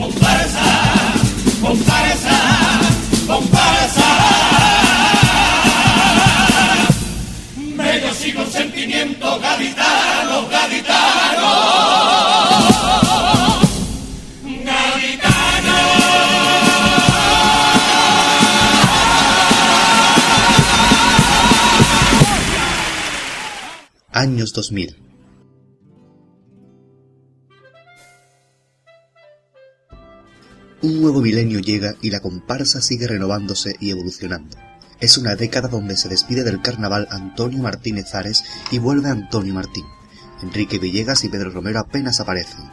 Comparsa, comparsa, comparsa. Medios y consentimiento gaditano, gaditano. Gaditano. Años 2000. Un nuevo milenio llega y la comparsa sigue renovándose y evolucionando. Es una década donde se despide del carnaval Antonio Martínez Ares y vuelve Antonio Martín. Enrique Villegas y Pedro Romero apenas aparecen.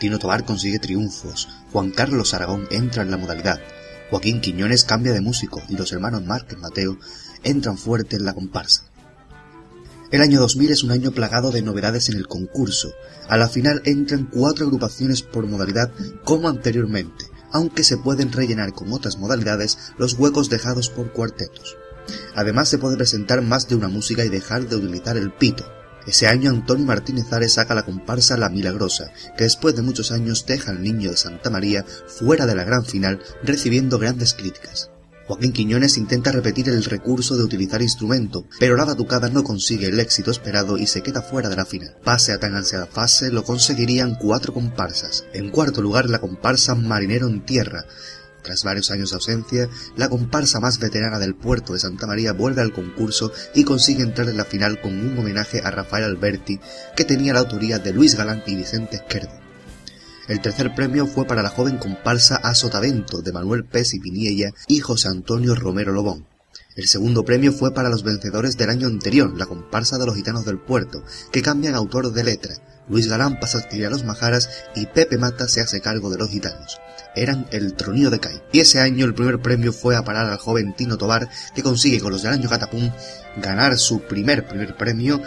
Tino Tobar consigue triunfos. Juan Carlos Aragón entra en la modalidad. Joaquín Quiñones cambia de músico y los hermanos Márquez Mateo entran fuerte en la comparsa. El año 2000 es un año plagado de novedades en el concurso. A la final entran cuatro agrupaciones por modalidad como anteriormente, aunque se pueden rellenar con otras modalidades los huecos dejados por cuartetos. Además se puede presentar más de una música y dejar de utilizar el pito. Ese año Antonio Martínez Ares saca la comparsa La Milagrosa, que después de muchos años deja al niño de Santa María fuera de la gran final recibiendo grandes críticas. Joaquín Quiñones intenta repetir el recurso de utilizar instrumento, pero la batucada no consigue el éxito esperado y se queda fuera de la final. Pase a tan ansiada fase lo conseguirían cuatro comparsas. En cuarto lugar la comparsa Marinero en Tierra. Tras varios años de ausencia, la comparsa más veterana del puerto de Santa María vuelve al concurso y consigue entrar en la final con un homenaje a Rafael Alberti, que tenía la autoría de Luis Galán y Vicente Esquerdo. El tercer premio fue para la joven comparsa A Sotavento de Manuel Pes y Piniella y José Antonio Romero Lobón. El segundo premio fue para los vencedores del año anterior, la comparsa de los gitanos del puerto, que cambian autor de letra. Luis Galán pasa a escribir a los majaras y Pepe Mata se hace cargo de los gitanos. Eran el tronío de Cai. Y ese año el primer premio fue a parar al joven Tino Tobar, que consigue con los del año Catapum ganar su primer primer premio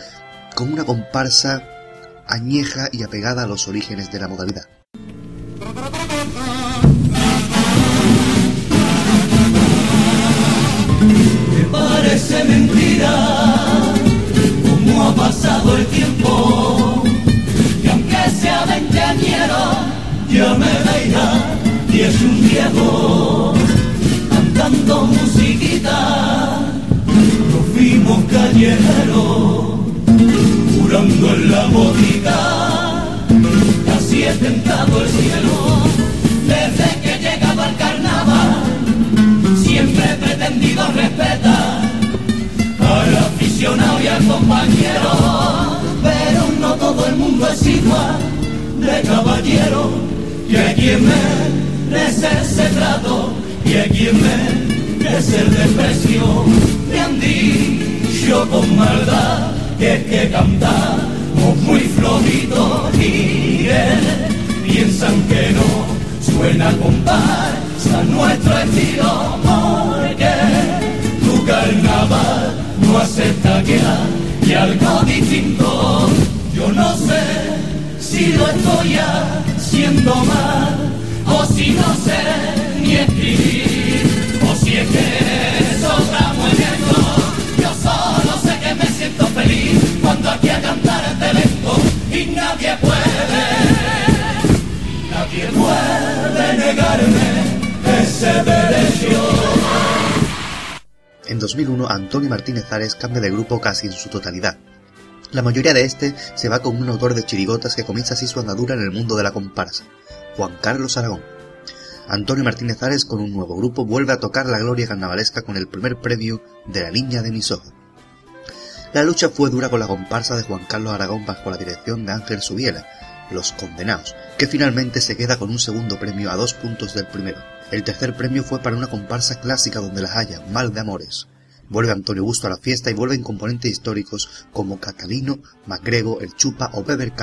con una comparsa añeja y apegada a los orígenes de la modalidad. Parece mentira cómo ha pasado el tiempo. Y aunque sea veinteañero, ya me edad y es un viejo cantando musiquita. Nos fuimos callejeros, jurando en la botica. Casi he tentado el cielo desde que he llegado al carnaval siempre he pretendido respetar aficionado y al compañero, pero no todo el mundo es igual de caballero, y hay quien merece ese trato, y hay quien merece el desprecio, me han dicho con maldad que es que cantamos muy flojito y piensan que no suena comparsa nuestro estilo porque tu carnaval hay algo distinto. Yo no sé si lo estoy haciendo mal o si no sé ni escribir o si es que sobramos en esto. Yo solo sé que me siento feliz cuando aquí a cantar el talento y nadie puede Nadie puede negarme ese derecho. En 2001, Antonio Martínez Ares cambia de grupo casi en su totalidad. La mayoría de este se va con un autor de chirigotas que comienza así su andadura en el mundo de la comparsa, Juan Carlos Aragón. Antonio Martínez Ares con un nuevo grupo vuelve a tocar la gloria carnavalesca con el primer premio de la Niña de mis ojos. La lucha fue dura con la comparsa de Juan Carlos Aragón bajo la dirección de Ángel Subiela, Los Condenados, que finalmente se queda con un segundo premio a dos puntos del primero. El tercer premio fue para una comparsa clásica donde las haya, Mal de Amores. Vuelve Antonio Busto a la fiesta y vuelven componentes históricos como Catalino, Macrego, El Chupa o Beber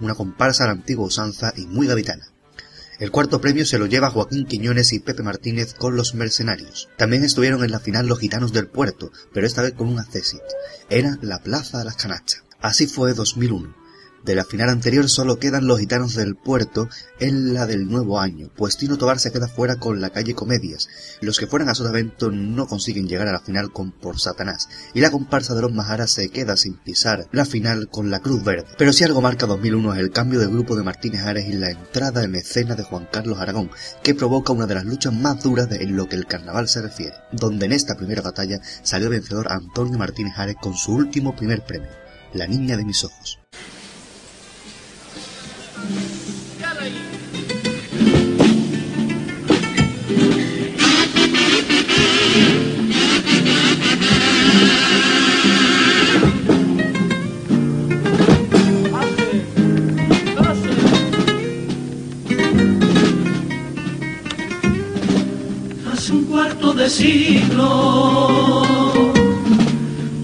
una comparsa a la antigua usanza y muy gavitana. El cuarto premio se lo lleva Joaquín Quiñones y Pepe Martínez con Los Mercenarios. También estuvieron en la final los Gitanos del Puerto, pero esta vez con un accesit. Era la Plaza de las Canachas. Así fue 2001. De la final anterior solo quedan los gitanos del puerto en la del nuevo año, pues Tino Tobar se queda fuera con la calle Comedias. Los que fueran a Sotavento no consiguen llegar a la final con Por Satanás, y la comparsa de los Majaras se queda sin pisar la final con la Cruz Verde. Pero si algo marca 2001 es el cambio de grupo de Martínez Ares y la entrada en escena de Juan Carlos Aragón, que provoca una de las luchas más duras en lo que el carnaval se refiere, donde en esta primera batalla salió vencedor Antonio Martínez Ares con su último primer premio, La Niña de mis Ojos. Hace un cuarto de siglo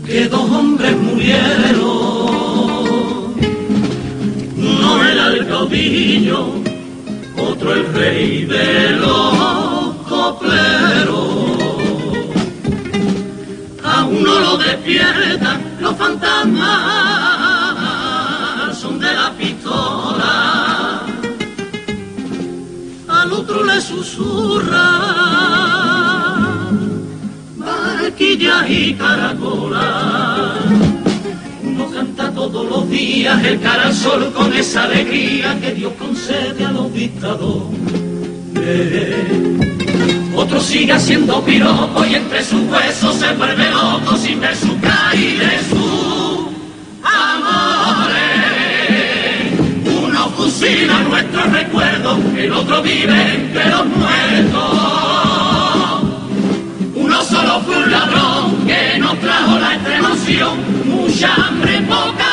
que dos hombres murieron caudillo, otro el rey de los copleros. A uno lo despiertan los fantasmas, son de la pistola. Al otro le susurra, barquillas y todos los días el cara al sol con esa alegría que Dios concede a los dictadores. Otro sigue haciendo piropo y entre sus huesos se vuelve loco sin ver su caída y su amores. Uno fusila nuestros recuerdos, el otro vive entre los muertos. Uno solo fue un ladrón que nos trajo la extremación mucha hambre, poca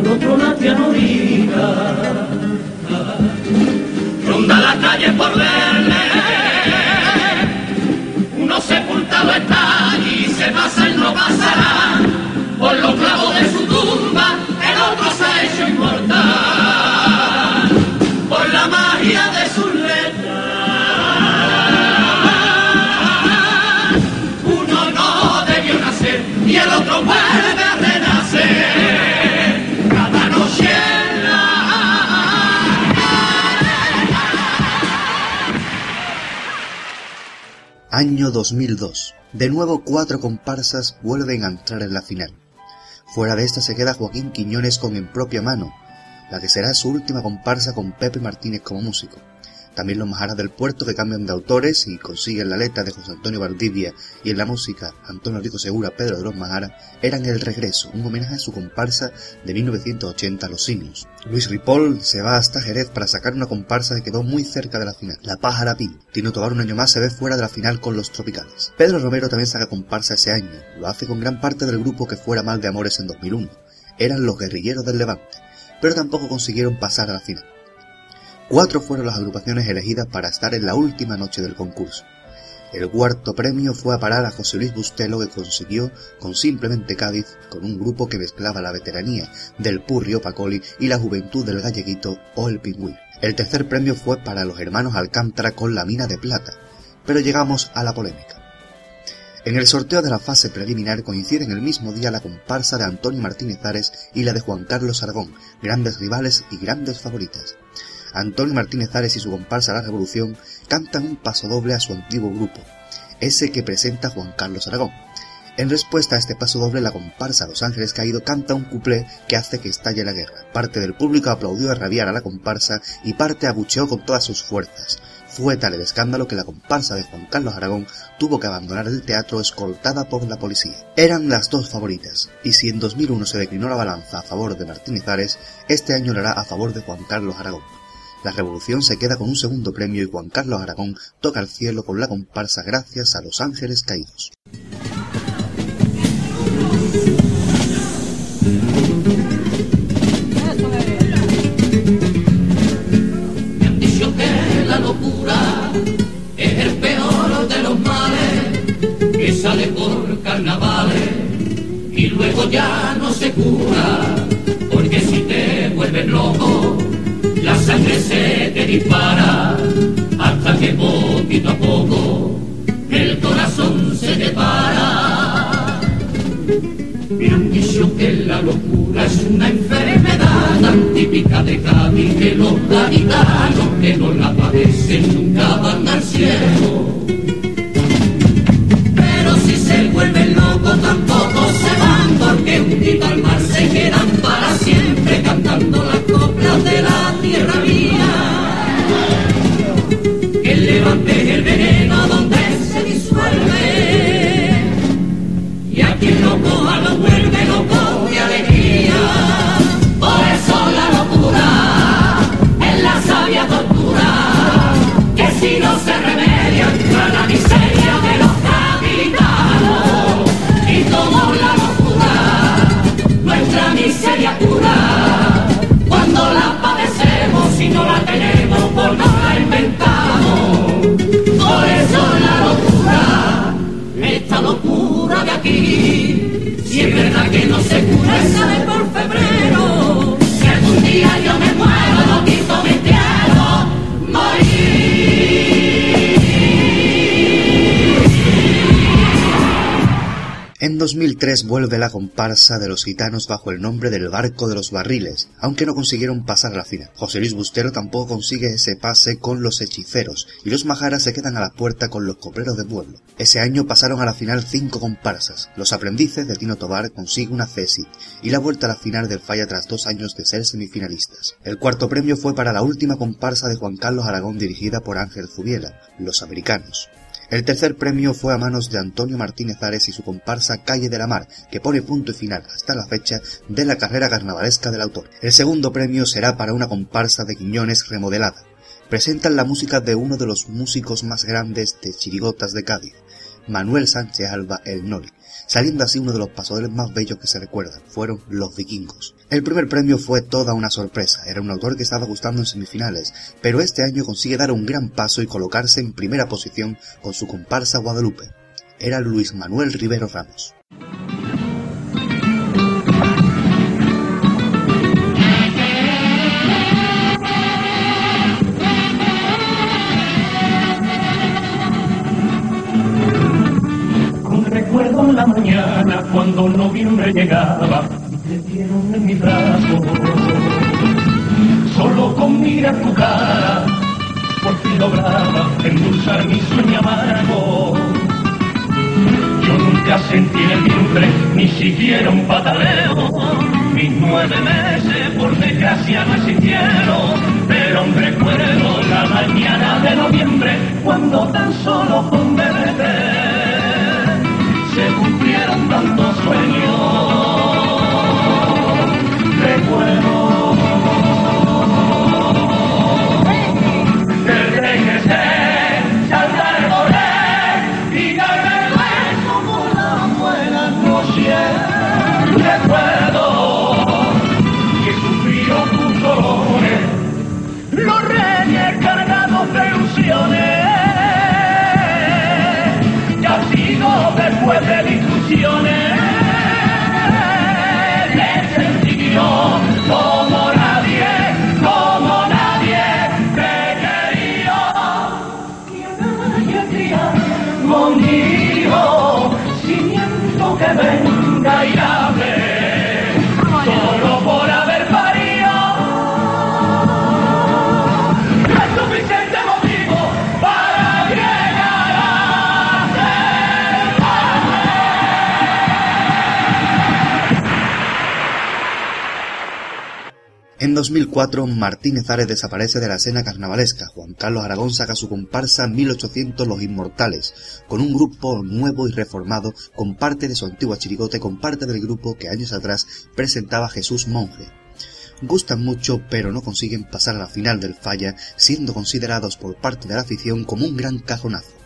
Otro la tía no ronda la calle por verle sepultado está y se pasa y no pasará. Por los clavos de Año 2002. De nuevo cuatro comparsas vuelven a entrar en la final. Fuera de esta se queda Joaquín Quiñones con En propia mano, la que será su última comparsa con Pepe Martínez como músico. También los Majaras del Puerto que cambian de autores y consiguen la letra de José Antonio Valdivia y en la música Antonio Rico Segura, Pedro de los Majaras, eran El Regreso, un homenaje a su comparsa de 1980 Los Simios. Luis Ripoll se va hasta Jerez para sacar una comparsa que quedó muy cerca de la final, La Pájara Pin. Tino Tobar un año más se ve fuera de la final con Los Tropicales. Pedro Romero también saca comparsa ese año, lo hace con gran parte del grupo que fuera Mal de Amores en 2001. Eran los guerrilleros del Levante, pero tampoco consiguieron pasar a la final. Cuatro fueron las agrupaciones elegidas para estar en la última noche del concurso. El cuarto premio fue a parar a José Luis Bustelo que consiguió con Simplemente Cádiz con un grupo que mezclaba la veteranía del Purrio Pacoli y la juventud del galleguito o el pingüín. El tercer premio fue para los hermanos Alcántara con la mina de plata. Pero llegamos a la polémica. En el sorteo de la fase preliminar coinciden el mismo día la comparsa de Antonio Martínez Ares y la de Juan Carlos Aragón, grandes rivales y grandes favoritas. Antonio Martínez Ares y su comparsa La Revolución cantan un paso doble a su antiguo grupo, ese que presenta Juan Carlos Aragón. En respuesta a este paso doble, la comparsa Los Ángeles Caído canta un cuplé que hace que estalle la guerra. Parte del público aplaudió a rabiar a la comparsa y parte abucheó con todas sus fuerzas. Fue tal el escándalo que la comparsa de Juan Carlos Aragón tuvo que abandonar el teatro escoltada por la policía. Eran las dos favoritas, y si en 2001 se declinó la balanza a favor de Martínez Ares, este año lo hará a favor de Juan Carlos Aragón. La revolución se queda con un segundo premio y Juan Carlos Aragón toca el cielo con la comparsa gracias a los ángeles caídos. Me han dicho que la locura es el peor de los males, que sale por carnavales y luego ya no se cura dispara hasta que poquito a poco el corazón se depara. Me han dicho que la locura es una enfermedad tan típica de Cádiz que los gaditanos que no la padecen nunca van al cielo. Pero si se vuelven locos tampoco se van porque un día al mar se quedan levante Si es verdad que no se cura, sale por febrero. Si algún día yo me muero, no quito mi 2003 vuelve la comparsa de los gitanos bajo el nombre del Barco de los Barriles, aunque no consiguieron pasar la final. José Luis Bustero tampoco consigue ese pase con los hechiceros, y los majaras se quedan a la puerta con los cobreros de pueblo. Ese año pasaron a la final cinco comparsas. Los aprendices de Tino Tobar consiguen una CESI, y la vuelta a la final del Falla tras dos años de ser semifinalistas. El cuarto premio fue para la última comparsa de Juan Carlos Aragón dirigida por Ángel Zubiela, Los Americanos. El tercer premio fue a manos de Antonio Martínez Ares y su comparsa Calle de la Mar, que pone punto y final hasta la fecha de la carrera carnavalesca del autor. El segundo premio será para una comparsa de Quiñones remodelada. Presentan la música de uno de los músicos más grandes de chirigotas de Cádiz, Manuel Sánchez Alba el Noli, saliendo así uno de los pasodobles más bellos que se recuerdan, fueron Los Vikingos. El primer premio fue toda una sorpresa, era un autor que estaba gustando en semifinales, pero este año consigue dar un gran paso y colocarse en primera posición con su comparsa Guadalupe. Era Luis Manuel Rivero Ramos. Y te en mi brazo. Solo con mirar tu cara, por fin lograba endulzar mi sueño amargo. Yo nunca sentí en el vientre ni siquiera un pataleo. Mis nueve meses por desgracia no existieron, pero recuerdo la mañana de noviembre cuando tan solo con de 2004, Martínez Ares desaparece de la escena carnavalesca. Juan Carlos Aragón saca su comparsa 1800 Los Inmortales, con un grupo nuevo y reformado, con parte de su antigua chirigote, con parte del grupo que años atrás presentaba Jesús Monje. Gustan mucho, pero no consiguen pasar a la final del falla, siendo considerados por parte de la afición como un gran cajonazo.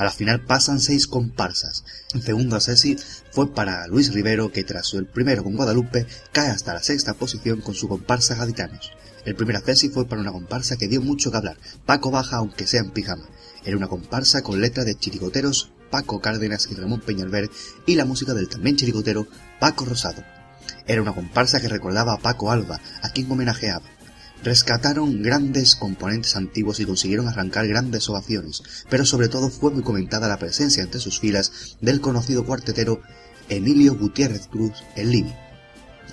A la final pasan seis comparsas. El segundo asesi fue para Luis Rivero, que tras el primero con Guadalupe cae hasta la sexta posición con su comparsa Gaditanos. El primer asesi fue para una comparsa que dio mucho que hablar, Paco Baja aunque sea en pijama. Era una comparsa con letra de chirigoteros Paco Cárdenas y Ramón Peñalver y la música del también chirigotero Paco Rosado. Era una comparsa que recordaba a Paco Alba, a quien homenajeaba. Rescataron grandes componentes antiguos y consiguieron arrancar grandes ovaciones, pero sobre todo fue muy comentada la presencia entre sus filas del conocido cuartetero Emilio Gutiérrez Cruz, el Libi.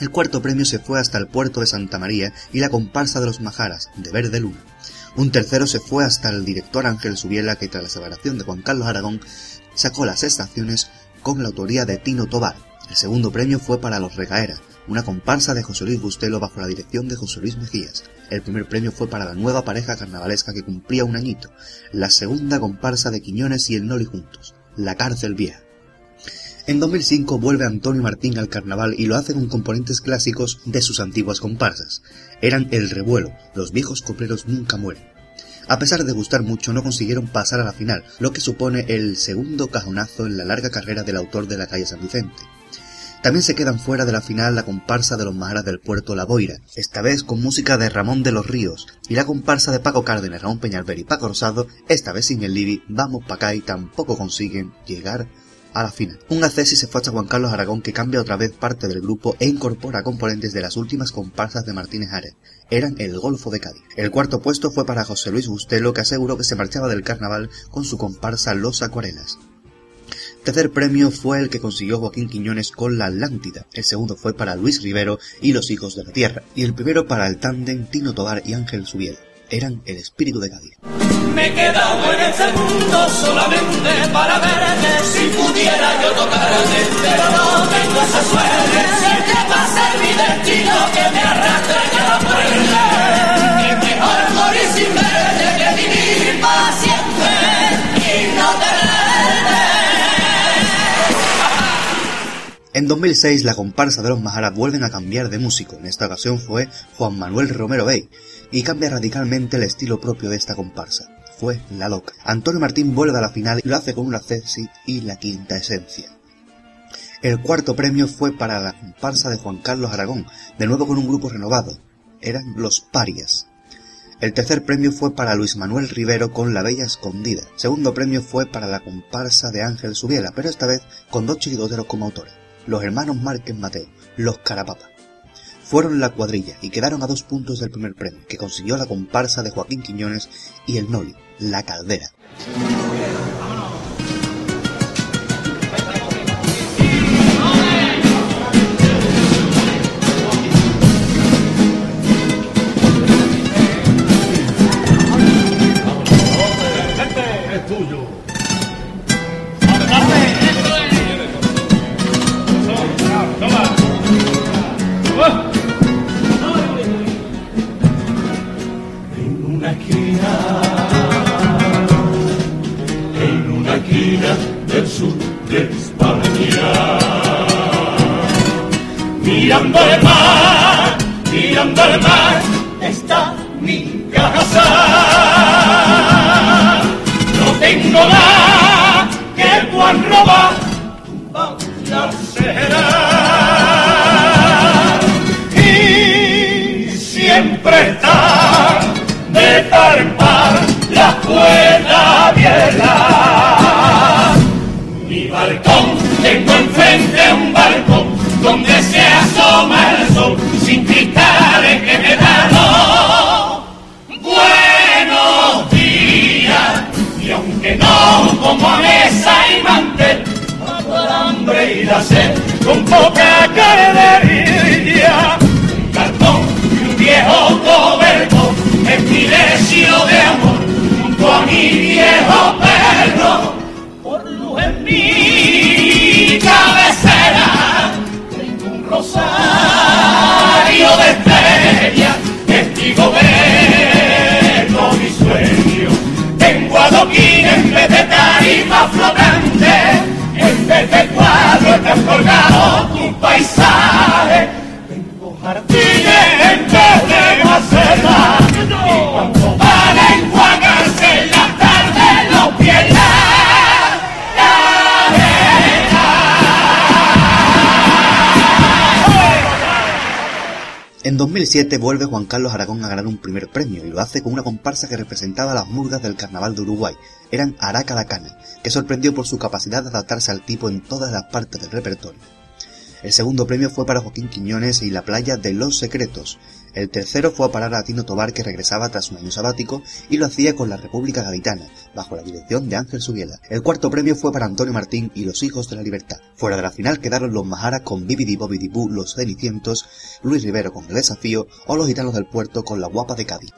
El cuarto premio se fue hasta el puerto de Santa María y la comparsa de los Majaras, de Verde Luna. Un tercero se fue hasta el director Ángel Subiela que tras la separación de Juan Carlos Aragón sacó las estaciones con la autoría de Tino Tobar. El segundo premio fue para Los Recaera, una comparsa de José Luis Bustelo bajo la dirección de José Luis Mejías. El primer premio fue para la nueva pareja carnavalesca que cumplía un añito, la segunda comparsa de Quiñones y el Noli juntos, La Cárcel Vieja. En 2005 vuelve Antonio Martín al carnaval y lo hace con componentes clásicos de sus antiguas comparsas. Eran El Revuelo, Los viejos copleros nunca mueren. A pesar de gustar mucho, no consiguieron pasar a la final, lo que supone el segundo cajonazo en la larga carrera del autor de la calle San Vicente. También se quedan fuera de la final la comparsa de los Maharas del puerto La Boira, esta vez con música de Ramón de los Ríos, y la comparsa de Paco Cárdenas, Ramón Peñalver y Paco Rosado, esta vez sin el Libi, Vamos pa' acá y tampoco consiguen llegar a la final. Un acceso se fue a Juan Carlos Aragón que cambia otra vez parte del grupo e incorpora componentes de las últimas comparsas de Martínez Ares. Eran el Golfo de Cádiz. El cuarto puesto fue para José Luis Bustelo que aseguró que se marchaba del carnaval con su comparsa Los Acuarelas tercer premio fue el que consiguió Joaquín Quiñones con La Atlántida, el segundo fue para Luis Rivero y Los Hijos de la Tierra, y el primero para el tándem Tino Tobar y Ángel Subiel. Eran el espíritu de Cádiz. Me he quedado en este mundo solamente para verte si pudiera yo tocarte, pero no tengo esa suerte. Si que va a ser mi destino que me arrastre a la muerte. Es mejor morir sin verte que vivir En 2006 la comparsa de los Maharas vuelven a cambiar de músico, en esta ocasión fue Juan Manuel Romero Bey, y cambia radicalmente el estilo propio de esta comparsa. Fue La Loca. Antonio Martín vuelve a la final y lo hace con una Cesi y la quinta esencia. El cuarto premio fue para la comparsa de Juan Carlos Aragón, de nuevo con un grupo renovado. Eran Los Parias. El tercer premio fue para Luis Manuel Rivero con La Bella Escondida. Segundo premio fue para la comparsa de Ángel Subiela, pero esta vez con dos chiquidoteros como autores los hermanos Márquez Mateo, los Carapapa. Fueron la cuadrilla y quedaron a dos puntos del primer premio, que consiguió la comparsa de Joaquín Quiñones y el Noli, la Caldera. Mirando el mar, mirando el mar, está mi casa. No tengo nada que puedan robar, la será. Y siempre está de par en Mi balcón, tengo enfrente un balcón donde se asoma el sol sin cristales que me dan buenos días y aunque no como a mesa y mantel el hambre y la sed con poca carderilla un cartón y un viejo coberto en mi de tarima flotante, en vez de cuadro está colgado tu paisaje. Tengo jardines en vez de maceta, y cuando van a enjuagarse en la tarde los pies En 2007 vuelve Juan Carlos Aragón a ganar un primer premio y lo hace con una comparsa que representaba las murgas del carnaval de Uruguay. Eran Cana, que sorprendió por su capacidad de adaptarse al tipo en todas las partes del repertorio. El segundo premio fue para Joaquín Quiñones y la playa de Los Secretos. El tercero fue a parar a Tino Tobar que regresaba tras un año sabático y lo hacía con la República Gaditana, bajo la dirección de Ángel Subiela. El cuarto premio fue para Antonio Martín y los Hijos de la Libertad. Fuera de la final quedaron los Majara con Bibidi Bobidi Boo, Los Cenicientos, Luis Rivero con El Desafío o Los Gitanos del Puerto con La Guapa de Cádiz.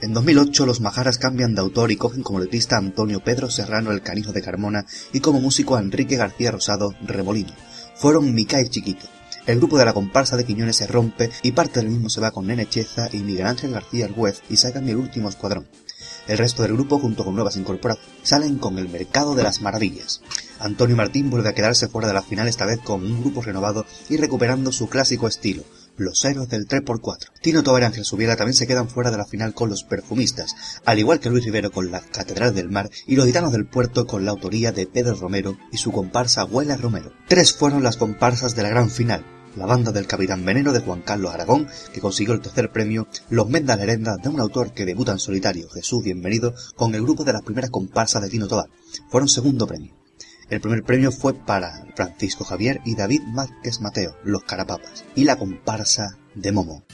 En 2008 los Majaras cambian de autor y cogen como letrista a Antonio Pedro Serrano el Canijo de Carmona y como músico a Enrique García Rosado Remolino. Fueron Micael Chiquito. El grupo de la comparsa de Quiñones se rompe y parte del mismo se va con Nene Cheza y Miguel Ángel García juez y sacan el último escuadrón. El resto del grupo, junto con nuevas incorporaciones, salen con el Mercado de las Maravillas. Antonio Martín vuelve a quedarse fuera de la final esta vez con un grupo renovado y recuperando su clásico estilo, los héroes del 3x4. Tino Tobar y Ángel Subiela también se quedan fuera de la final con los perfumistas, al igual que Luis Rivero con la Catedral del Mar y los gitanos del puerto con la autoría de Pedro Romero y su comparsa Abuela Romero. Tres fueron las comparsas de la gran final, la banda del Capitán Veneno de Juan Carlos Aragón, que consiguió el tercer premio, Los Mendas Herenda de un autor que debuta en solitario, Jesús Bienvenido, con el grupo de las primeras comparsas de Tino Tobar. Fueron segundo premio. El primer premio fue para Francisco Javier y David Márquez Mateo, Los Carapapas, y la comparsa de Momo.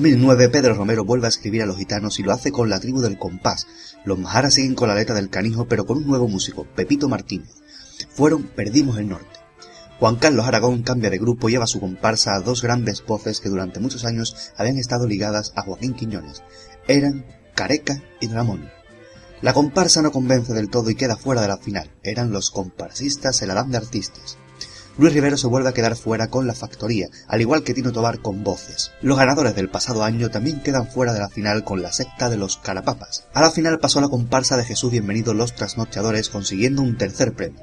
2009 Pedro Romero vuelve a escribir a los gitanos y lo hace con la tribu del compás. Los majaras siguen con la letra del canijo pero con un nuevo músico, Pepito Martínez. Fueron Perdimos el Norte. Juan Carlos Aragón cambia de grupo y lleva su comparsa a dos grandes voces que durante muchos años habían estado ligadas a Joaquín Quiñones. Eran Careca y Ramón. La comparsa no convence del todo y queda fuera de la final. Eran los comparsistas en la de artistas. Luis Rivero se vuelve a quedar fuera con la factoría, al igual que Tino Tobar con voces. Los ganadores del pasado año también quedan fuera de la final con la secta de los Carapapas. A la final pasó la comparsa de Jesús Bienvenido Los Trasnochadores consiguiendo un tercer premio.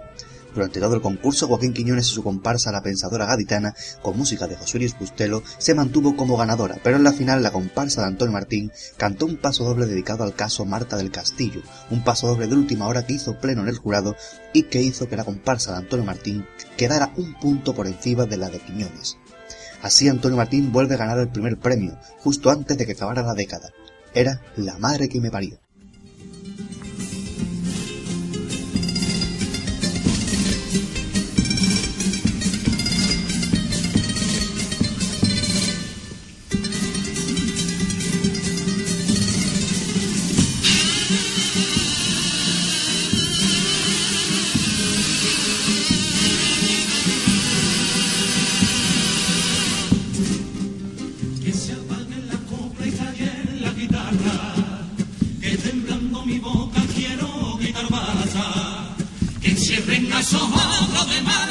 Durante todo el concurso, Joaquín Quiñones y su comparsa La Pensadora Gaditana, con música de José Luis Bustelo, se mantuvo como ganadora, pero en la final la comparsa de Antonio Martín cantó un paso doble dedicado al caso Marta del Castillo, un paso doble de última hora que hizo pleno en el jurado y que hizo que la comparsa de Antonio Martín quedara un punto por encima de la de Quiñones. Así Antonio Martín vuelve a ganar el primer premio, justo antes de que acabara la década. Era la madre que me parió. sobra de mar.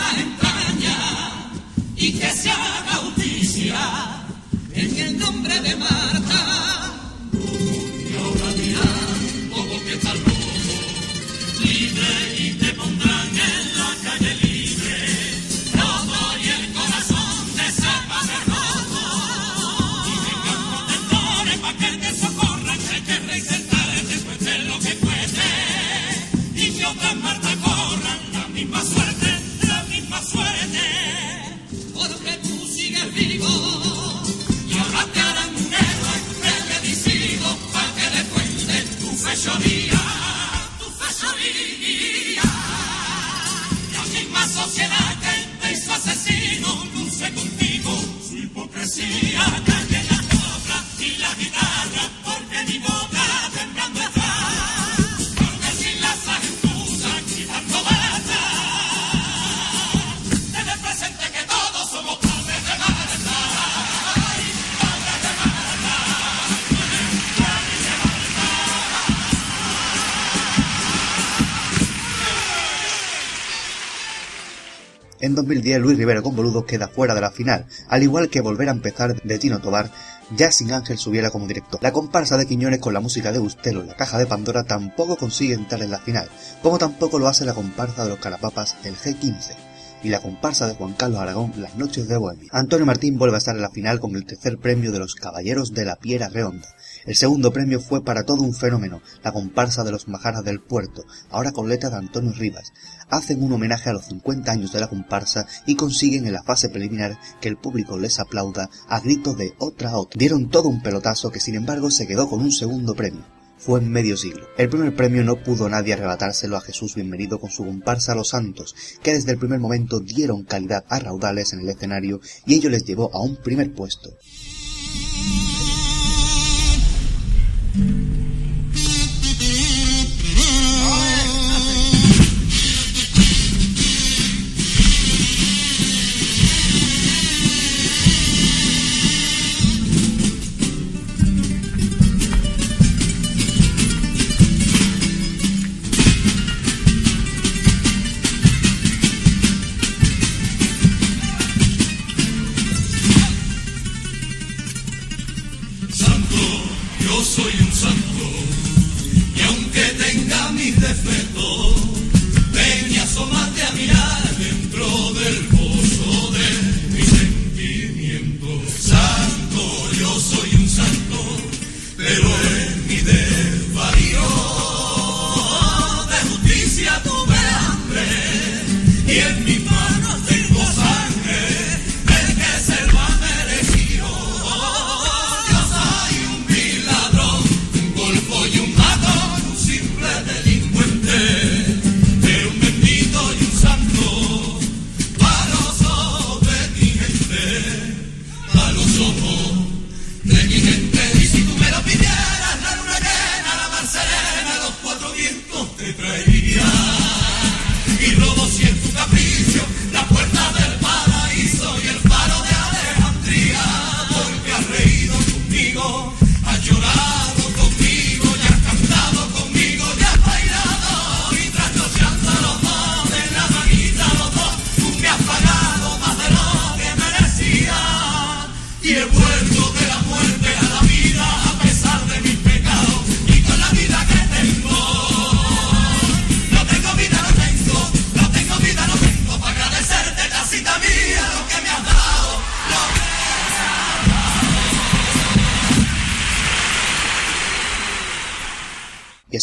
En 2010 Luis Rivera con Boludo queda fuera de la final, al igual que Volver a empezar de Tino Tobar, ya sin Ángel subiera como director. La comparsa de Quiñones con la música de Bustelo en la caja de Pandora tampoco consigue entrar en la final, como tampoco lo hace la comparsa de los Carapapas el G15 y la comparsa de Juan Carlos Aragón Las Noches de Bohemia. Antonio Martín vuelve a estar en la final con el tercer premio de los Caballeros de la Piera Redonda, el segundo premio fue para todo un fenómeno, la comparsa de los Majaras del Puerto, ahora con letra de Antonio Rivas. Hacen un homenaje a los 50 años de la comparsa y consiguen en la fase preliminar que el público les aplauda a gritos de otra a otra. Dieron todo un pelotazo que sin embargo se quedó con un segundo premio fue en medio siglo. El primer premio no pudo nadie arrebatárselo a Jesús Bienvenido con su comparsa Los Santos, que desde el primer momento dieron calidad a raudales en el escenario y ello les llevó a un primer puesto. Y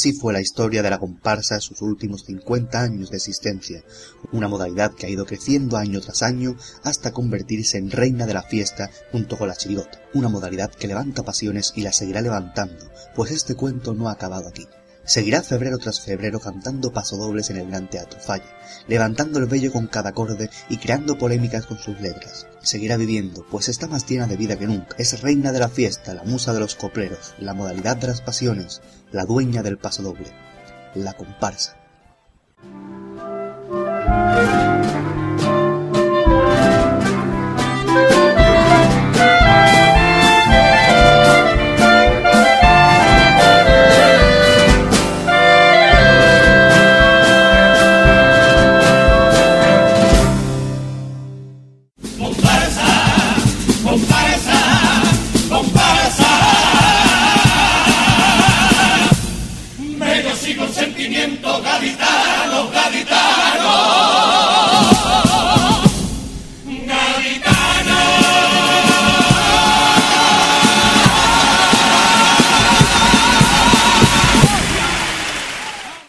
así fue la historia de la comparsa en sus últimos 50 años de existencia, una modalidad que ha ido creciendo año tras año hasta convertirse en reina de la fiesta junto con la chirigota, una modalidad que levanta pasiones y la seguirá levantando, pues este cuento no ha acabado aquí. Seguirá febrero tras febrero cantando pasodobles en el Gran Teatro Falle, levantando el vello con cada acorde y creando polémicas con sus letras. Seguirá viviendo, pues está más llena de vida que nunca. Es reina de la fiesta, la musa de los copleros, la modalidad de las pasiones, la dueña del pasodoble, la comparsa.